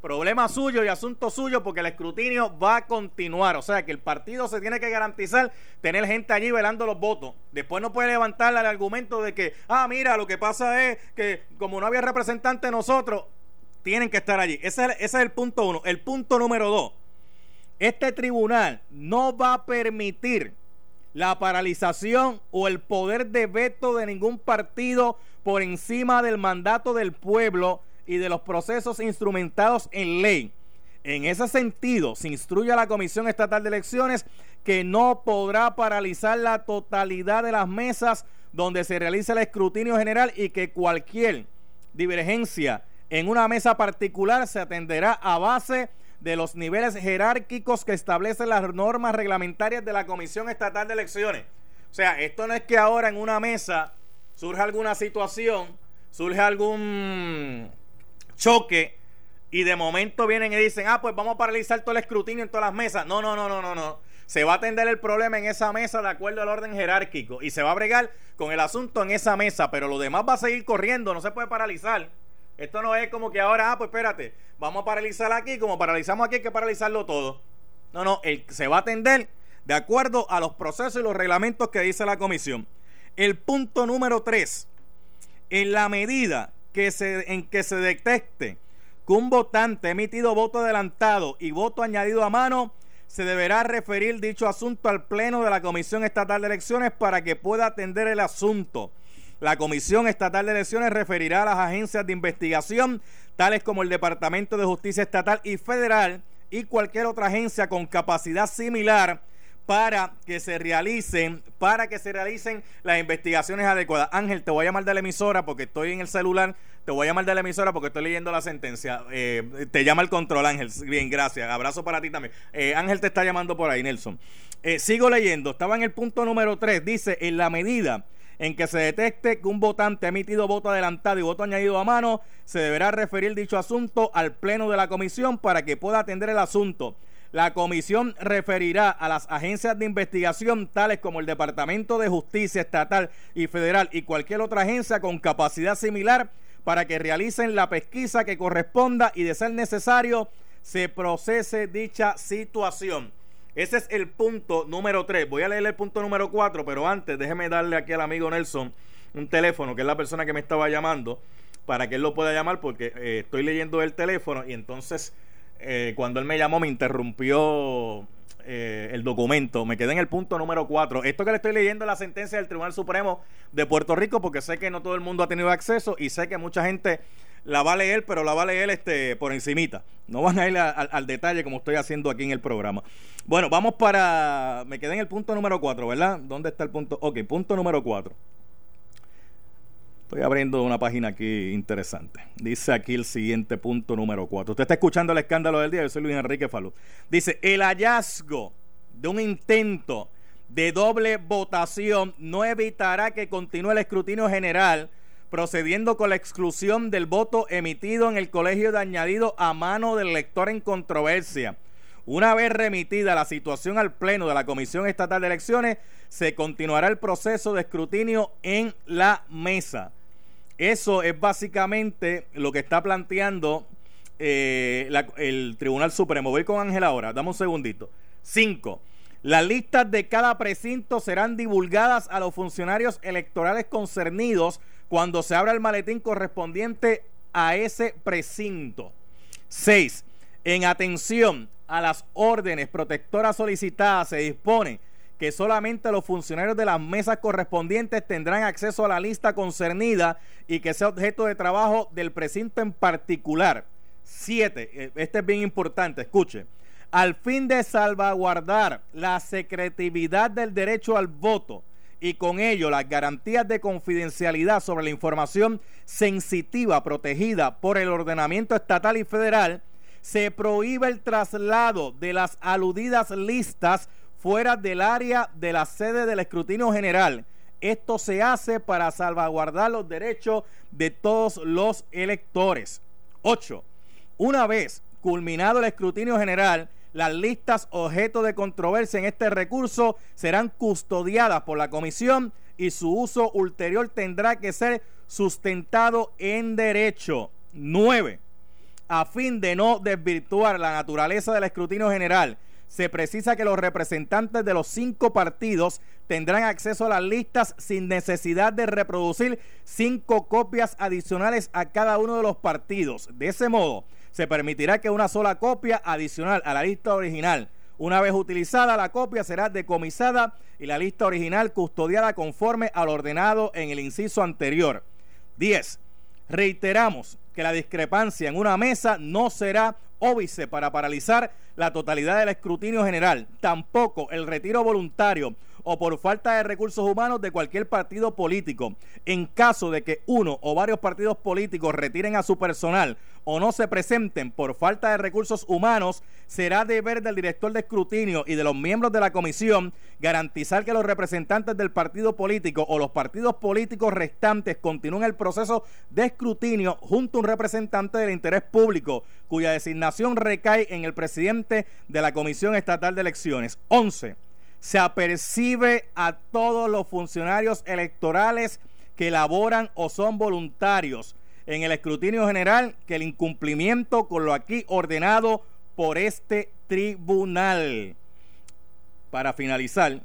Problema suyo y asunto suyo porque el escrutinio va a continuar. O sea que el partido se tiene que garantizar tener gente allí velando los votos. Después no puede levantar el argumento de que, ah, mira, lo que pasa es que como no había representante nosotros, tienen que estar allí. Ese es, ese es el punto uno. El punto número dos. Este tribunal no va a permitir la paralización o el poder de veto de ningún partido por encima del mandato del pueblo y de los procesos instrumentados en ley. En ese sentido, se instruye a la Comisión Estatal de Elecciones que no podrá paralizar la totalidad de las mesas donde se realiza el escrutinio general y que cualquier divergencia en una mesa particular se atenderá a base de los niveles jerárquicos que establecen las normas reglamentarias de la Comisión Estatal de Elecciones. O sea, esto no es que ahora en una mesa surja alguna situación, surge algún choque y de momento vienen y dicen, ah, pues vamos a paralizar todo el escrutinio en todas las mesas. No, no, no, no, no, no. Se va a atender el problema en esa mesa de acuerdo al orden jerárquico y se va a bregar con el asunto en esa mesa, pero lo demás va a seguir corriendo, no se puede paralizar. Esto no es como que ahora, ah, pues espérate, vamos a paralizar aquí, como paralizamos aquí hay que paralizarlo todo. No, no, se va a atender de acuerdo a los procesos y los reglamentos que dice la comisión. El punto número tres, en la medida que se, en que se detecte que un votante ha emitido voto adelantado y voto añadido a mano, se deberá referir dicho asunto al Pleno de la Comisión Estatal de Elecciones para que pueda atender el asunto. La Comisión Estatal de Elecciones referirá a las agencias de investigación, tales como el Departamento de Justicia Estatal y Federal, y cualquier otra agencia con capacidad similar para que se realicen, para que se realicen las investigaciones adecuadas. Ángel, te voy a llamar de la emisora porque estoy en el celular. Te voy a llamar de la emisora porque estoy leyendo la sentencia. Eh, te llama el control, Ángel. Bien, gracias. Abrazo para ti también. Eh, Ángel te está llamando por ahí, Nelson. Eh, sigo leyendo. Estaba en el punto número 3. Dice, en la medida en que se detecte que un votante ha emitido voto adelantado y voto añadido a mano, se deberá referir dicho asunto al Pleno de la Comisión para que pueda atender el asunto. La comisión referirá a las agencias de investigación tales como el Departamento de Justicia Estatal y Federal y cualquier otra agencia con capacidad similar para que realicen la pesquisa que corresponda y de ser necesario se procese dicha situación. Ese es el punto número 3. Voy a leer el punto número 4, pero antes déjeme darle aquí al amigo Nelson un teléfono, que es la persona que me estaba llamando, para que él lo pueda llamar, porque eh, estoy leyendo el teléfono y entonces eh, cuando él me llamó me interrumpió eh, el documento. Me quedé en el punto número 4. Esto que le estoy leyendo es la sentencia del Tribunal Supremo de Puerto Rico, porque sé que no todo el mundo ha tenido acceso y sé que mucha gente la va a leer, pero la va a leer este, por encimita. No van a ir al detalle como estoy haciendo aquí en el programa. Bueno, vamos para... Me quedé en el punto número 4, ¿verdad? ¿Dónde está el punto? Ok, punto número 4. Estoy abriendo una página aquí interesante. Dice aquí el siguiente punto número 4. Usted está escuchando el escándalo del día. Yo soy Luis Enrique Falú. Dice, el hallazgo de un intento de doble votación no evitará que continúe el escrutinio general procediendo con la exclusión del voto emitido en el colegio de añadido a mano del elector en controversia. Una vez remitida la situación al Pleno de la Comisión Estatal de Elecciones, se continuará el proceso de escrutinio en la mesa. Eso es básicamente lo que está planteando eh, el Tribunal Supremo. Voy con Ángel ahora, dame un segundito. Cinco. Las listas de cada precinto serán divulgadas a los funcionarios electorales concernidos cuando se abra el maletín correspondiente a ese precinto. 6. En atención a las órdenes protectoras solicitadas, se dispone que solamente los funcionarios de las mesas correspondientes tendrán acceso a la lista concernida y que sea objeto de trabajo del precinto en particular. 7. Eh, este es bien importante, escuche. Al fin de salvaguardar la secretividad del derecho al voto, y con ello las garantías de confidencialidad sobre la información sensitiva protegida por el ordenamiento estatal y federal, se prohíbe el traslado de las aludidas listas fuera del área de la sede del escrutinio general. Esto se hace para salvaguardar los derechos de todos los electores. 8. Una vez culminado el escrutinio general, las listas objeto de controversia en este recurso serán custodiadas por la comisión y su uso ulterior tendrá que ser sustentado en derecho. 9. A fin de no desvirtuar la naturaleza del escrutinio general, se precisa que los representantes de los cinco partidos tendrán acceso a las listas sin necesidad de reproducir cinco copias adicionales a cada uno de los partidos. De ese modo, se permitirá que una sola copia adicional a la lista original, una vez utilizada, la copia será decomisada y la lista original custodiada conforme al ordenado en el inciso anterior. 10. Reiteramos que la discrepancia en una mesa no será óbice para paralizar la totalidad del escrutinio general, tampoco el retiro voluntario o por falta de recursos humanos de cualquier partido político. En caso de que uno o varios partidos políticos retiren a su personal o no se presenten por falta de recursos humanos, será deber del director de escrutinio y de los miembros de la comisión garantizar que los representantes del partido político o los partidos políticos restantes continúen el proceso de escrutinio junto a un representante del interés público, cuya designación recae en el presidente de la Comisión Estatal de Elecciones. 11 se apercibe a todos los funcionarios electorales que laboran o son voluntarios en el escrutinio general que el incumplimiento con lo aquí ordenado por este tribunal. Para finalizar,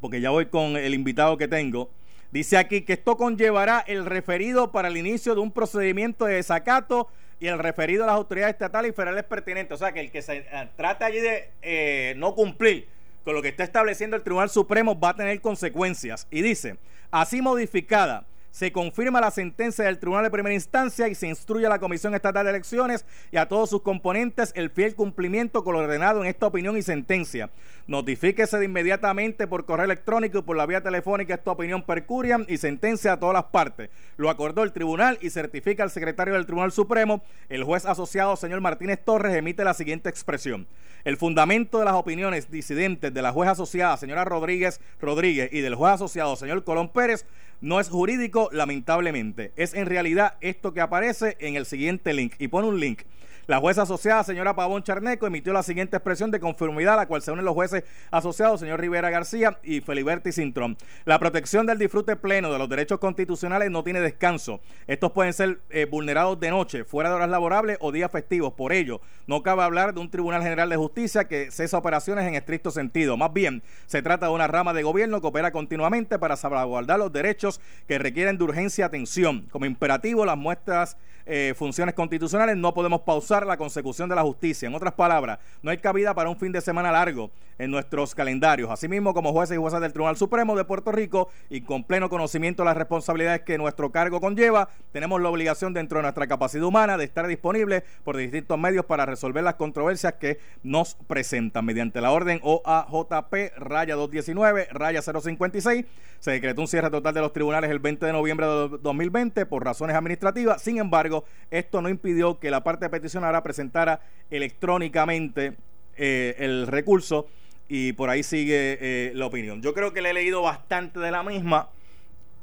porque ya voy con el invitado que tengo, dice aquí que esto conllevará el referido para el inicio de un procedimiento de desacato y el referido a las autoridades estatales y federales pertinentes. O sea, que el que se eh, trate allí de eh, no cumplir con lo que está estableciendo el Tribunal Supremo va a tener consecuencias. Y dice, así modificada se confirma la sentencia del Tribunal de Primera Instancia y se instruye a la Comisión Estatal de Elecciones y a todos sus componentes el fiel cumplimiento con lo ordenado en esta opinión y sentencia. Notifíquese de inmediatamente por correo electrónico y por la vía telefónica esta opinión per curiam y sentencia a todas las partes. Lo acordó el tribunal y certifica al secretario del Tribunal Supremo. El juez asociado, señor Martínez Torres, emite la siguiente expresión. El fundamento de las opiniones disidentes de la juez asociada, señora Rodríguez Rodríguez, y del juez asociado, señor Colón Pérez, no es jurídico, lamentablemente. Es en realidad esto que aparece en el siguiente link. Y pone un link la jueza asociada, señora Pavón Charneco, emitió la siguiente expresión de conformidad a la cual se unen los jueces asociados, señor Rivera García y Feliberti Cintrón. La protección del disfrute pleno de los derechos constitucionales no tiene descanso. Estos pueden ser eh, vulnerados de noche, fuera de horas laborables o días festivos. Por ello, no cabe hablar de un Tribunal General de Justicia que cesa operaciones en estricto sentido. Más bien, se trata de una rama de gobierno que opera continuamente para salvaguardar los derechos que requieren de urgencia atención. Como imperativo, las muestras eh, funciones constitucionales, no podemos pausar la consecución de la justicia. En otras palabras, no hay cabida para un fin de semana largo en nuestros calendarios. Asimismo, como jueces y juezas del Tribunal Supremo de Puerto Rico y con pleno conocimiento de las responsabilidades que nuestro cargo conlleva, tenemos la obligación dentro de nuestra capacidad humana de estar disponibles por distintos medios para resolver las controversias que nos presentan. Mediante la orden OAJP raya 219 raya 056 se decretó un cierre total de los tribunales el 20 de noviembre de 2020 por razones administrativas. Sin embargo, esto no impidió que la parte peticionaria presentara electrónicamente eh, el recurso y por ahí sigue eh, la opinión. Yo creo que le he leído bastante de la misma.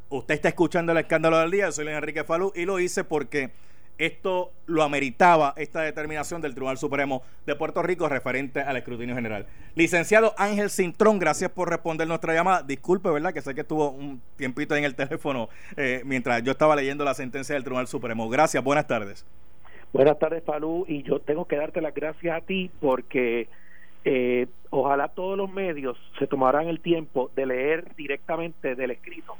Usted está escuchando el escándalo del día, soy Enrique Falú y lo hice porque esto lo ameritaba, esta determinación del Tribunal Supremo de Puerto Rico referente al escrutinio general. Licenciado Ángel Cintrón, gracias por responder nuestra llamada. Disculpe, ¿verdad? Que sé que estuvo un tiempito en el teléfono eh, mientras yo estaba leyendo la sentencia del Tribunal Supremo. Gracias, buenas tardes. Buenas tardes, Falú, y yo tengo que darte las gracias a ti porque eh, ojalá todos los medios se tomaran el tiempo de leer directamente del escrito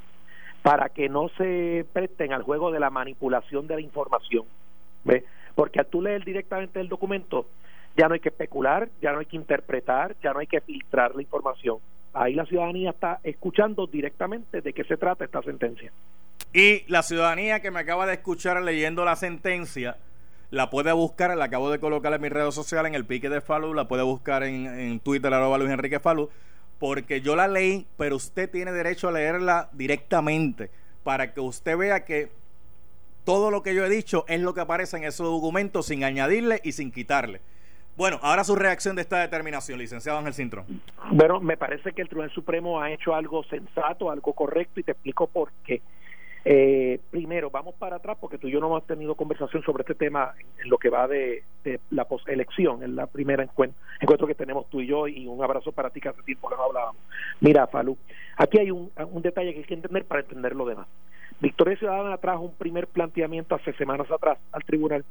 para que no se presten al juego de la manipulación de la información. ¿Ve? Porque al tú leer directamente el documento, ya no hay que especular, ya no hay que interpretar, ya no hay que filtrar la información. Ahí la ciudadanía está escuchando directamente de qué se trata esta sentencia. Y la ciudadanía que me acaba de escuchar leyendo la sentencia, la puede buscar, la acabo de colocar en mis redes sociales, en el pique de Falú, la puede buscar en, en Twitter, arroba Luis Enrique Falú, porque yo la leí, pero usted tiene derecho a leerla directamente para que usted vea que todo lo que yo he dicho es lo que aparece en esos documentos sin añadirle y sin quitarle. Bueno, ahora su reacción de esta determinación, licenciado Ángel Cintrón. Bueno, me parece que el Tribunal Supremo ha hecho algo sensato, algo correcto y te explico por qué. Eh, primero, vamos para atrás porque tú y yo no hemos tenido conversación sobre este tema en, lo que va de, la poselección, en la primera encuentro, encuentro que tenemos tú y yo y un abrazo para ti que hace tiempo que no hablábamos. Mira, Falú, aquí hay un, un detalle que hay que entender para entender lo demás. Victoria Ciudadana trajo un primer planteamiento hace semanas atrás al tribunal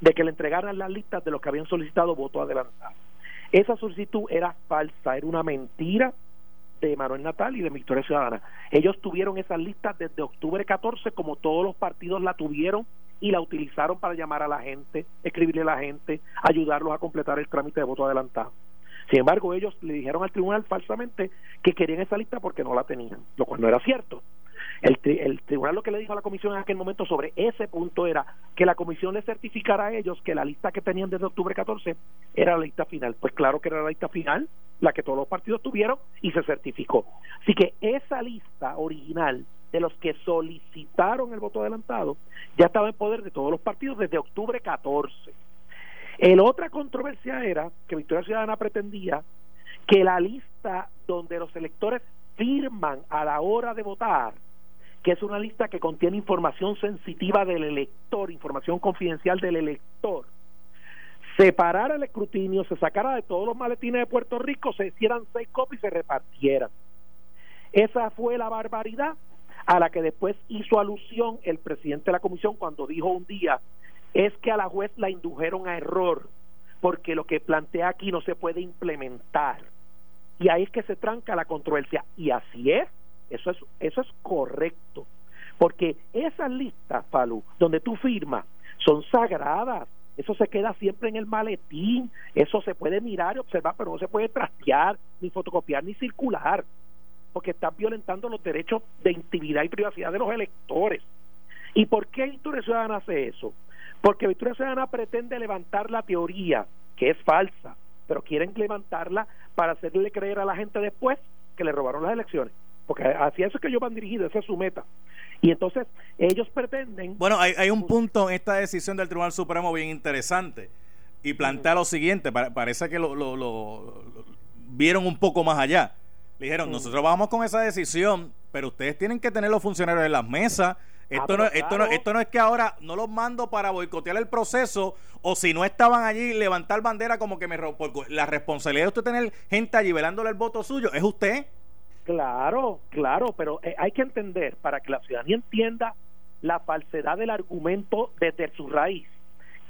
de que le entregaran las listas de los que habían solicitado voto adelantado. Esa solicitud era falsa, era una mentira de Manuel Natal y de Victoria Ciudadana. Ellos tuvieron esas listas desde octubre 14, como todos los partidos la tuvieron y la utilizaron para llamar a la gente, escribirle a la gente, ayudarlos a completar el trámite de voto adelantado. Sin embargo, ellos le dijeron al tribunal falsamente que querían esa lista porque no la tenían, lo cual no era cierto. El, el, tribunal lo que le dijo a la comisión en aquel momento sobre ese punto era que la comisión le certificara a ellos que la lista que tenían desde octubre 14 era la lista final. Pues claro que era la lista final, la que todos los partidos tuvieron y se certificó. Así que esa lista original de los que solicitaron el voto adelantado ya estaba en poder de todos los partidos desde octubre 14. El otra controversia era que Victoria Ciudadana pretendía que la lista donde los electores firman a la hora de votar que es una lista que contiene información sensitiva del elector, información confidencial del elector, separara el escrutinio, se sacara de todos los maletines de Puerto Rico, se hicieran seis copias y se repartieran. Esa fue la barbaridad a la que después hizo alusión el presidente de la comisión cuando dijo un día, es que a la juez la indujeron a error, porque lo que plantea aquí no se puede implementar. Y ahí es que se tranca la controversia. Y así es, eso es, eso es correcto. Porque esas listas, Falú, donde tú firmas, son sagradas. Eso se queda siempre en el maletín. Eso se puede mirar y observar, pero no se puede trastear, ni fotocopiar, ni circular. Porque estás violentando los derechos de intimidad y privacidad de los electores. ¿Y por qué Victoria Ciudadana hace eso? Porque Victoria Ciudadana pretende levantar la teoría, que es falsa, pero quieren levantarla para hacerle creer a la gente después que le robaron las elecciones porque hacia eso es que ellos van dirigidos, esa es su meta. Y entonces ellos pretenden... Bueno, hay, hay un punto en esta decisión del Tribunal Supremo bien interesante y plantea lo siguiente, parece que lo, lo, vieron un poco más allá. Le dijeron, nosotros vamos con esa decisión, pero ustedes tienen que tener los funcionarios en las mesas. Ah, esto, no, esto, no, esto no es que ahora no los mando para boicotear el proceso o si no estaban allí levantar bandera como que me... La responsabilidad de usted tener gente allí velándole el voto suyo es usted. Claro, claro, pero eh, hay que entender, para que la ciudadanía entienda la falsedad del argumento desde su raíz,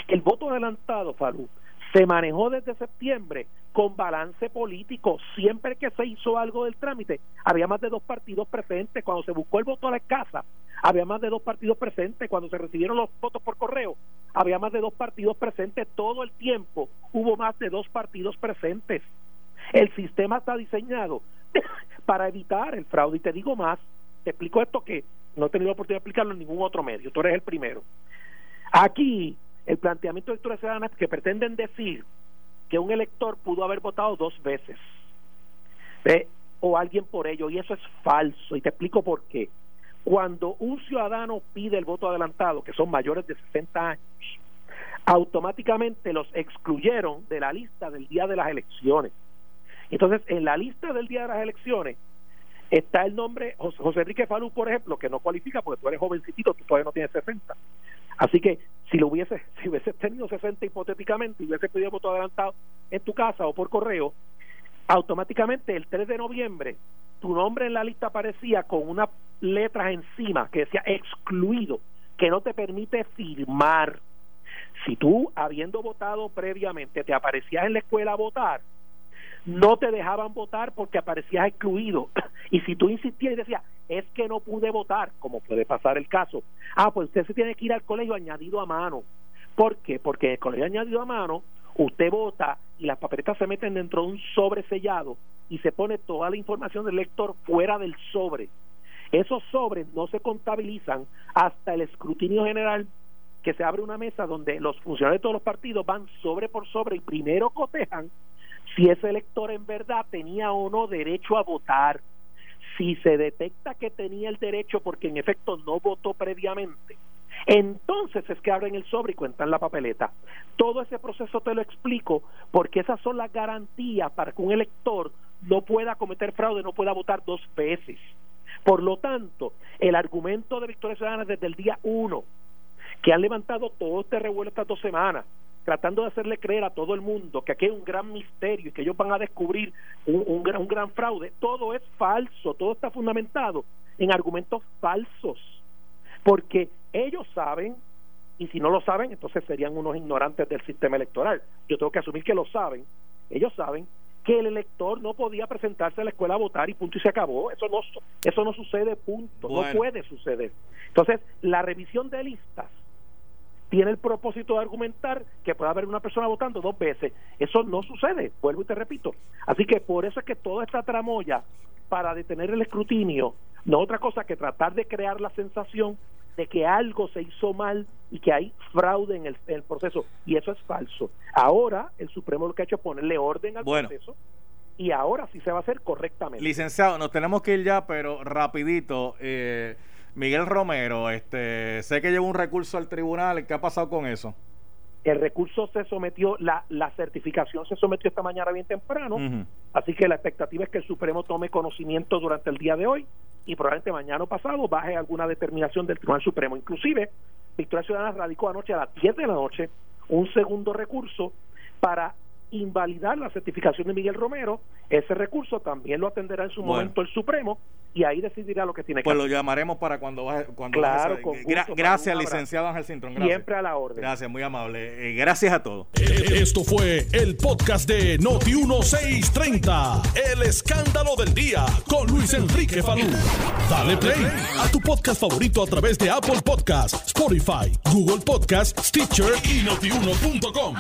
el voto adelantado, Falú, se manejó desde septiembre con balance político. Siempre que se hizo algo del trámite, había más de dos partidos presentes. Cuando se buscó el voto a la casa, había más de dos partidos presentes. Cuando se recibieron los votos por correo, había más de dos partidos presentes. Todo el tiempo hubo más de dos partidos presentes. El sistema está diseñado *laughs* para evitar el fraude. Y te digo más, te explico esto que no he tenido la oportunidad de explicarlo en ningún otro medio, tú eres el primero. Aquí, el planteamiento de lecturas ciudadanas que pretenden decir que un elector pudo haber votado dos veces, o alguien por ello, y eso es falso, y te explico por qué. Cuando un ciudadano pide el voto adelantado, que son mayores de 60 años, automáticamente los excluyeron de la lista del día de las elecciones. Entonces, en la lista del día de las elecciones está el nombre José Enrique Falú, por ejemplo, que no cualifica porque tú eres jovencito, tú todavía no tienes 60. Así que si lo hubiese, *laughs* si hubieses tenido 60 hipotéticamente y hubiese pedido voto adelantado en tu casa o por correo, automáticamente el 3 de noviembre tu nombre en la lista aparecía con unas letras encima que decía excluido, que no te permite firmar. Si tú, habiendo votado previamente, te aparecías en la escuela a votar, no te dejaban votar porque aparecías excluido. *clears throat* Y si tú insistías y decías, es que no pude votar, como puede pasar el caso, ah, pues usted se tiene que ir al colegio añadido a mano. ¿Por qué? Porque en el colegio añadido a mano, usted vota y las papeletas se meten dentro de un sobre sellado y se pone toda la información del lector fuera del sobre. Esos sobres no se contabilizan hasta el escrutinio general que se abre una mesa donde los funcionarios de todos los partidos van sobre por sobre y primero cotejan si ese elector en verdad tenía o no derecho a votar. Si se detecta que tenía el derecho porque en efecto no votó previamente, entonces es que abren el sobre y cuentan la papeleta. Todo ese proceso te lo explico porque esas son las garantías para que un elector no pueda cometer fraude, no pueda votar dos veces. Por lo tanto, el argumento de Victoria Ciudadana desde el día uno, que han levantado todo este revuelo estas dos semanas, tratando de hacerle creer a todo el mundo que aquí hay un gran misterio y que ellos van a descubrir un, un, gran, un gran fraude, todo es falso, todo está fundamentado en argumentos falsos, porque ellos saben, y si no lo saben, entonces serían unos ignorantes del sistema electoral. Yo tengo que asumir que lo saben, ellos saben que el elector no podía presentarse a la escuela a votar y punto y se acabó. Eso no, eso no sucede, punto. No puede suceder. Entonces, la revisión de listas tiene el propósito de argumentar que puede haber una persona votando dos veces. Eso no sucede, vuelvo y te repito. Así que por eso es que toda esta tramoya para detener el escrutinio no otra cosa que tratar de crear la sensación de que algo se hizo mal y que hay fraude en el, proceso y eso es falso. Ahora el Supremo lo que ha hecho es ponerle orden al proceso y ahora sí se va a hacer correctamente. Licenciado, nos tenemos que ir ya, pero rapidito. Eh, Miguel Romero, este, sé que lleva un recurso al tribunal. ¿Qué ha pasado con eso? El recurso se sometió, la, la certificación se sometió esta mañana bien temprano, así que la expectativa es que el Supremo tome conocimiento durante el día de hoy y probablemente mañana o pasado baje alguna determinación del Tribunal Supremo. Inclusive, Victoria Ciudadana radicó anoche a las 10 de la noche un segundo recurso para invalidar la certificación de Miguel Romero, ese recurso también lo atenderá en su momento el Supremo y ahí decidirá lo que tiene que pues hacer. Pues lo llamaremos para cuando vaya. Cuando claro, gracias, licenciado Ángel Cintrón. Siempre a la orden. Gracias, muy amable. Eh, gracias a todos. Esto fue el podcast de Noti1630. El escándalo del día con Luis Enrique Falú. Dale play a tu podcast favorito a través de Apple Podcasts, Spotify, Google Podcasts, Stitcher y Notiuno.com.